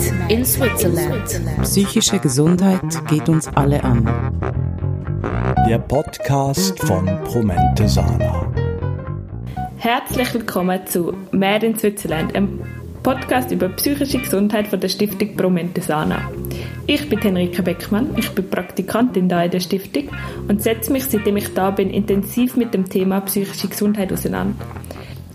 Made in Switzerland. Psychische Gesundheit geht uns alle an. Der Podcast von Promente Sana. Herzlich willkommen zu Made in Switzerland, einem Podcast über psychische Gesundheit von der Stiftung Promente Sana. Ich bin Henrike Beckmann, ich bin Praktikantin da in der Stiftung und setze mich, seitdem ich da bin, intensiv mit dem Thema psychische Gesundheit auseinander.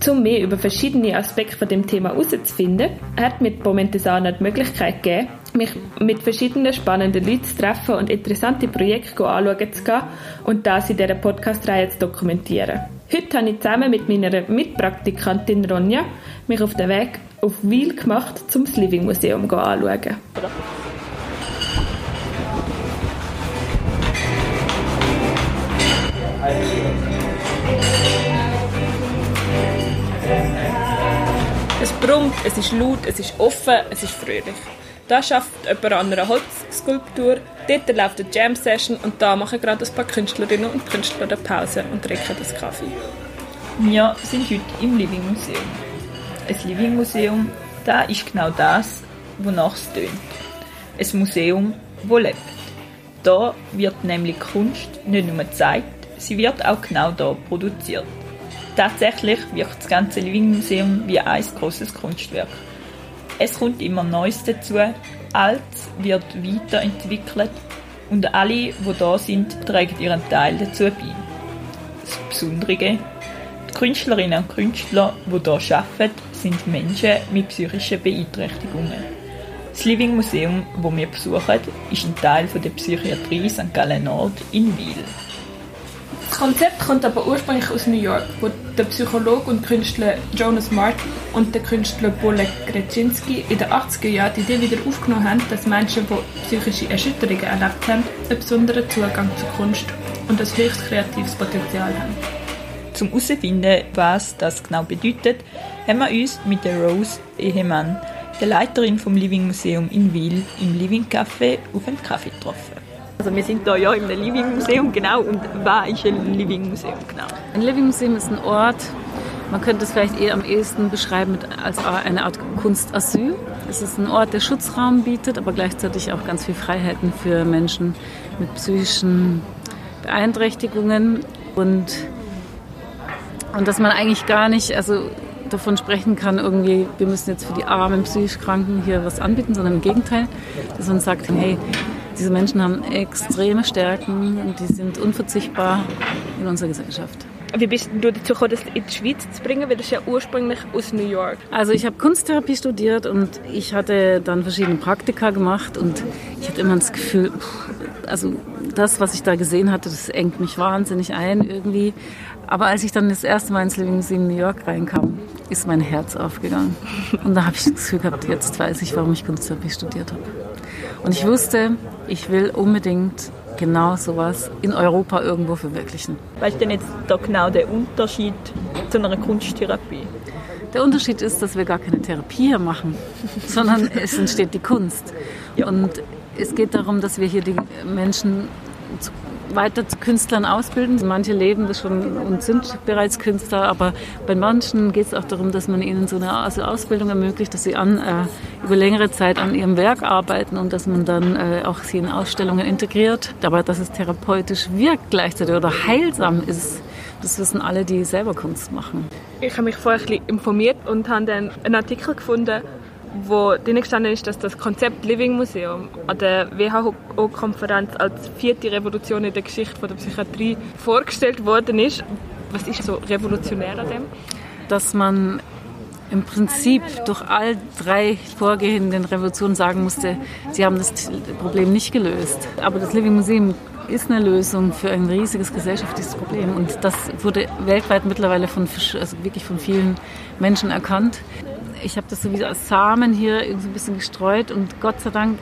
Um mehr über verschiedene Aspekte von dem Thema herauszufinden, hat mir Momentesana die Möglichkeit gegeben, mich mit verschiedenen spannenden Leuten zu treffen und interessante Projekte anschauen zu gehen und das in dieser Podcast-Reihe zu dokumentieren. Heute habe ich zusammen mit meiner Mitpraktikantin Ronja mich auf den Weg auf Wiel gemacht, um das Living Museum anzuschauen. Es brummt, es ist laut, es ist offen, es ist fröhlich. Da schafft jemand an einer Holzskulptur, dort läuft eine Jam-Session und da machen gerade ein paar Künstlerinnen und Künstler eine Pause und trinken das Kaffee. Wir sind heute im Living Museum. Ein Living Museum, da ist genau das, wonach es tönt. Ein Museum, das lebt. Da wird nämlich Kunst nicht nur gezeigt, sie wird auch genau da produziert. Tatsächlich wirkt das ganze Living Museum wie ein großes Kunstwerk. Es kommt immer Neues dazu, Altes wird weiterentwickelt und alle, die da sind, tragen ihren Teil dazu bei. Das Besondere, die Künstlerinnen und Künstler, die hier arbeiten, sind Menschen mit psychischen Beeinträchtigungen. Das Living Museum, das wir besuchen, ist ein Teil der Psychiatrie St. Gallen Nord in Wiel. Das Konzept kommt aber ursprünglich aus New York, wo der Psychologe und Künstler Jonas Martin und der Künstler Bolek Grecinski in den 80er Jahren die Idee wieder aufgenommen haben, dass Menschen, die psychische Erschütterungen erlebt haben, einen besonderen Zugang zur Kunst und ein höchst kreatives Potenzial haben. Zum herauszufinden, was das genau bedeutet, haben wir uns mit der Rose Ehemann, der Leiterin vom Living Museum in Wiel, im Living Café auf einen Kaffee getroffen. Also wir sind da ja im Living Museum, genau. Und was ist ein Living Museum genau? Ein Living Museum ist ein Ort, man könnte es vielleicht eher am ehesten beschreiben als eine Art Kunstasyl. Es ist ein Ort, der Schutzraum bietet, aber gleichzeitig auch ganz viele Freiheiten für Menschen mit psychischen Beeinträchtigungen und, und dass man eigentlich gar nicht also davon sprechen kann, irgendwie, wir müssen jetzt für die armen psychisch Kranken hier was anbieten, sondern im Gegenteil, dass man sagt, hey, diese Menschen haben extreme Stärken und die sind unverzichtbar in unserer Gesellschaft. Wie bist du dazu gekommen, das in die Schweiz zu bringen? Weil das ist ja ursprünglich aus New York. Also ich habe Kunsttherapie studiert und ich hatte dann verschiedene Praktika gemacht und ich hatte immer das Gefühl, also das, was ich da gesehen hatte, das engt mich wahnsinnig ein irgendwie. Aber als ich dann das erste Mal ins Living Museum New York reinkam, ist mein Herz aufgegangen. Und da habe ich das Gefühl gehabt, jetzt weiß ich, warum ich Kunsttherapie studiert habe. Und ich wusste, ich will unbedingt genau sowas in Europa irgendwo verwirklichen. Was ist denn jetzt da genau der Unterschied zu einer Kunsttherapie? Der Unterschied ist, dass wir gar keine Therapie hier machen, sondern es entsteht die Kunst. Und es geht darum, dass wir hier die Menschen weiter zu Künstlern ausbilden. Manche leben das schon und sind bereits Künstler, aber bei manchen geht es auch darum, dass man ihnen so eine Ausbildung ermöglicht, dass sie an, äh, über längere Zeit an ihrem Werk arbeiten und dass man dann äh, auch sie in Ausstellungen integriert. Aber dass es therapeutisch wirkt gleichzeitig oder heilsam ist, das wissen alle, die selber Kunst machen. Ich habe mich vorher ein bisschen informiert und habe dann einen Artikel gefunden, wo drin gestanden ist, dass das Konzept Living Museum an der WHO-Konferenz als vierte Revolution in der Geschichte der Psychiatrie vorgestellt worden ist. Was ist so revolutionär an dem? Dass man im Prinzip durch all drei vorgehenden Revolutionen sagen musste, sie haben das Problem nicht gelöst. Aber das Living Museum ist eine Lösung für ein riesiges gesellschaftliches Problem. Und das wurde weltweit mittlerweile von, also wirklich von vielen Menschen erkannt ich habe das so wie als Samen hier irgendwie ein bisschen gestreut und Gott sei Dank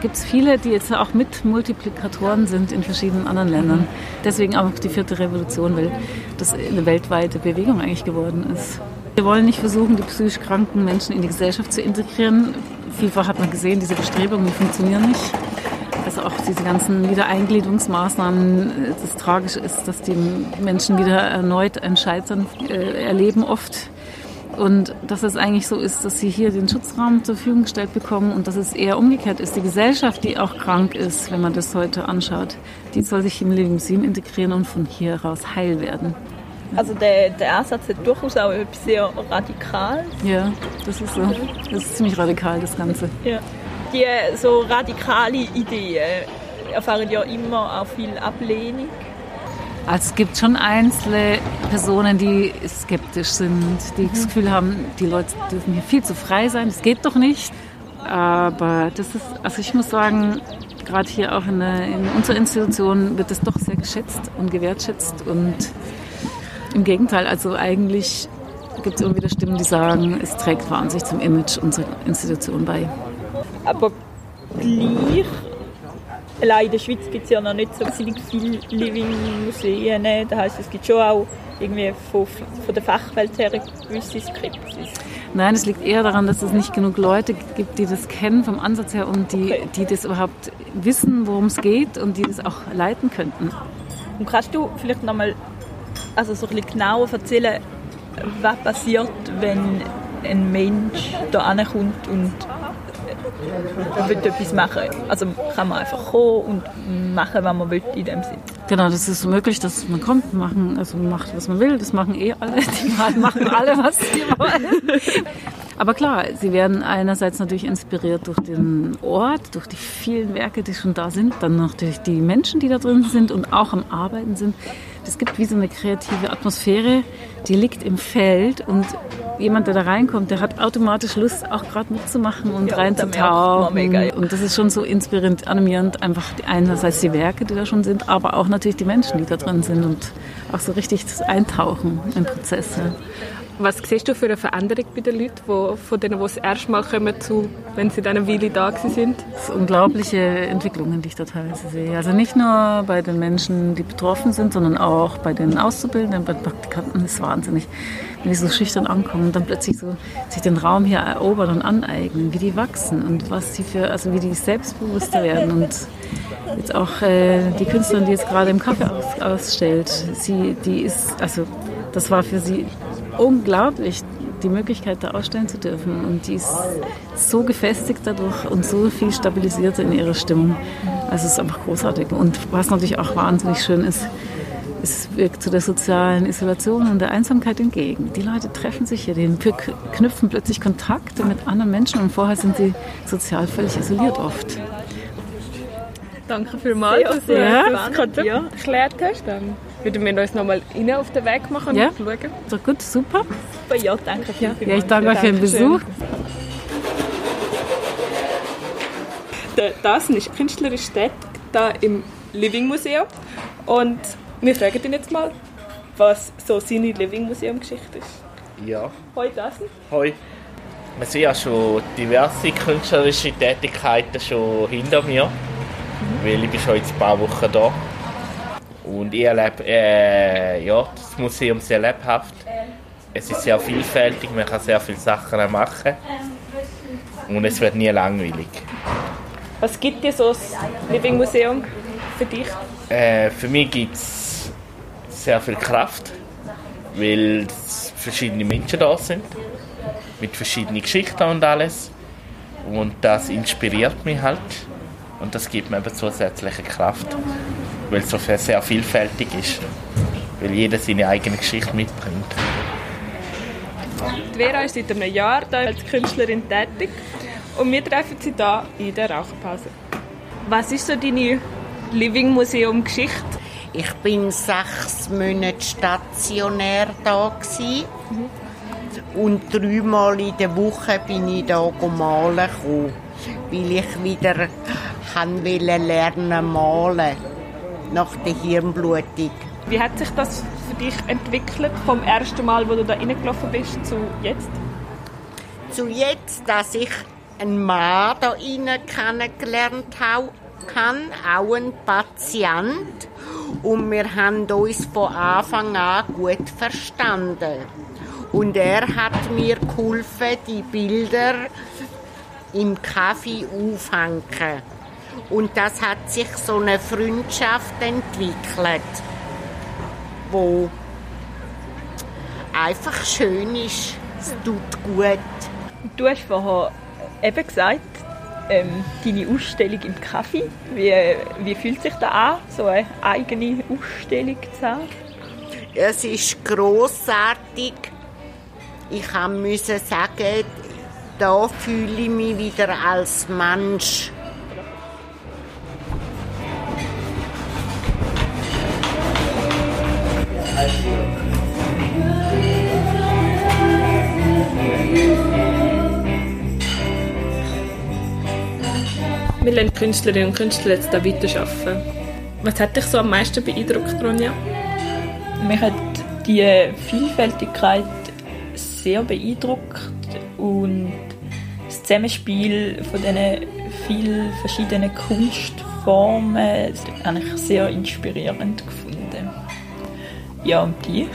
gibt es viele, die jetzt auch mit Multiplikatoren sind in verschiedenen anderen Ländern. Deswegen auch die vierte Revolution, weil das eine weltweite Bewegung eigentlich geworden ist. Wir wollen nicht versuchen, die psychisch kranken Menschen in die Gesellschaft zu integrieren. Vielfach hat man gesehen, diese Bestrebungen funktionieren nicht. Also auch diese ganzen Wiedereingliederungsmaßnahmen, das Tragische ist, dass die Menschen wieder erneut ein Scheitern äh, erleben oft Und dass es eigentlich so ist, dass sie hier den Schutzraum zur Verfügung gestellt bekommen und dass es eher umgekehrt ist. Die Gesellschaft, die auch krank ist, wenn man das heute anschaut, die soll sich im Living Museum integrieren und von hier raus heil werden. Also der, der Ansatz hat durchaus auch etwas sehr radikal. Ja, das ist so. Das ist ziemlich radikal, das Ganze. Ja. Die so radikale Ideen erfahren ja immer auch viel Ablehnung. Also es gibt schon einzelne Personen, die skeptisch sind, die das Gefühl haben, die Leute dürfen hier viel zu frei sein, das geht doch nicht. Aber das ist, also ich muss sagen, gerade hier auch in, der, in unserer Institution wird das doch sehr geschätzt und gewertschätzt und im Gegenteil, also eigentlich gibt es immer wieder Stimmen, die sagen, es trägt wahnsinnig zum Image unserer Institution bei. Aber gleich, allein in der Schweiz gibt es ja noch nicht so viele Living-Museen. Das heisst, es gibt schon auch irgendwie von, von der Fachwelt her gewisse Skepsis. Nein, es liegt eher daran, dass es nicht genug Leute gibt, die das kennen vom Ansatz her und die, Okay. die das überhaupt wissen, worum es geht und die das auch leiten könnten. Und kannst du vielleicht nochmal also so ein bisschen genauer erzählen, was passiert, wenn ein Mensch da ankommt und äh, will etwas machen? Also kann man einfach kommen und machen, was man will in dem Sinn. Genau, das ist möglich, dass man kommt, machen, also macht, was man will. Das machen eh alle. Die machen alle, was sie wollen. Aber klar, sie werden einerseits natürlich inspiriert durch den Ort, durch die vielen Werke, die schon da sind, dann durch die Menschen, die da drin sind und auch am Arbeiten sind. Es gibt wie so eine kreative Atmosphäre, die liegt im Feld und jemand, der da reinkommt, der hat automatisch Lust, auch gerade mitzumachen und Ja, reinzutauchen. Und das ist schon so inspirierend, animierend, einfach die- einerseits die Werke, die da schon sind, aber auch natürlich die Menschen, die da drin sind und auch so richtig das Eintauchen im Prozess. Ja. Was siehst du für eine Veränderung bei den Leuten, wo, von denen, die das erste Mal kommen, zu, wenn sie dann eine Weile da sind? Das sind unglaubliche Entwicklungen, die ich da teilweise sehe. Also nicht nur bei den Menschen, die betroffen sind, sondern auch bei den Auszubildenden, bei den Praktikanten. Das ist wahnsinnig, wenn die so schüchtern ankommen und dann plötzlich so sich den Raum hier erobern und aneignen, wie die wachsen und was sie für, also wie die selbstbewusster werden und jetzt auch äh, die Künstlerin, die jetzt gerade im Kaffee aus, ausstellt, sie, die ist, also das war für sie unglaublich, die Möglichkeit da ausstellen zu dürfen. Und die ist so gefestigt dadurch und so viel stabilisierter in ihrer Stimmung. Also es ist einfach großartig. Und was natürlich auch wahnsinnig schön ist, es wirkt zu der sozialen Isolation und der Einsamkeit entgegen. Die Leute treffen sich hier, die knüpfen plötzlich Kontakte mit anderen Menschen und vorher sind sie sozial völlig isoliert oft. Danke vielmals, Sehr, dass sehr du das Konzept ja. erklärt hast. Dann würden wir uns nochmal rein auf den Weg machen und Ja. schauen. So gut, super. Aber ja, danke vielmals. Ja, ich danke euch für den. Besuch. Der Dasen ist künstlerisch tätig da im Living Museum und wir fragen ihn jetzt mal, was so seine Living Museum Geschichte ist. Ja, Hoi Dasen. hoi. Wir sehen ja schon diverse künstlerische Tätigkeiten schon hinter mir, weil ich bin schon jetzt ein paar Wochen da. Und ich erlebe äh, ja, das Museum sehr lebhaft. Es ist sehr vielfältig, man kann sehr viele Sachen machen. Und es wird nie langweilig. Was gibt dir so das Living Museum für dich? Äh, für mich gibt es sehr viel Kraft, weil es verschiedene Menschen da sind, mit verschiedenen Geschichten und alles. Und das inspiriert mich halt. Und das gibt mir eben zusätzliche Kraft, weil es so sehr vielfältig ist. Weil jeder seine eigene Geschichte mitbringt. Die Vera ist seit einem Jahr da als Künstlerin tätig und wir treffen sie da in der Raucherpause. Was ist so deine Living Museum Geschichte? Ich bin sechs Monate stationär da gsi. und dreimal in der Woche bin ich da malen gekommen, weil ich wieder han wollte lernen malen nach der Hirnblutung. Wie hat sich das für dich entwickelt vom ersten Mal, wo du da reingelaufen bist, zu jetzt? Zu jetzt, dass ich einen Mann da innen kennengelernt habe, kann, auch ein Patient. Und wir haben uns von Anfang an gut verstanden. Und er hat mir geholfen, die Bilder im Kaffee aufhängen. Und das hat sich so eine Freundschaft entwickelt, wo einfach schön ist, Es tut gut. Du hast vorher eben gesagt, ähm, deine Ausstellung im Kaffee. Wie, wie fühlt sich das an, so eine eigene Ausstellung zu haben? Es ist grossartig. Ich musste sagen, da fühle ich mich wieder als Mensch. Wir lernen Künstlerinnen und Künstler jetzt da weiterarbeiten. Was hat dich so am meisten beeindruckt, Ronja? Mich hat die Vielfältigkeit sehr beeindruckt und das Zusammenspiel von diesen vielen verschiedenen Kunstformen habe ich sehr inspirierend gefunden. Ja, und die?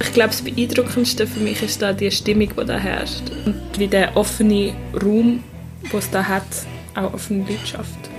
Ich glaube, das Beeindruckendste für mich ist da die Stimmung, die da herrscht. Und wie der offene Raum, den es da hat, auch offene Leute schafft.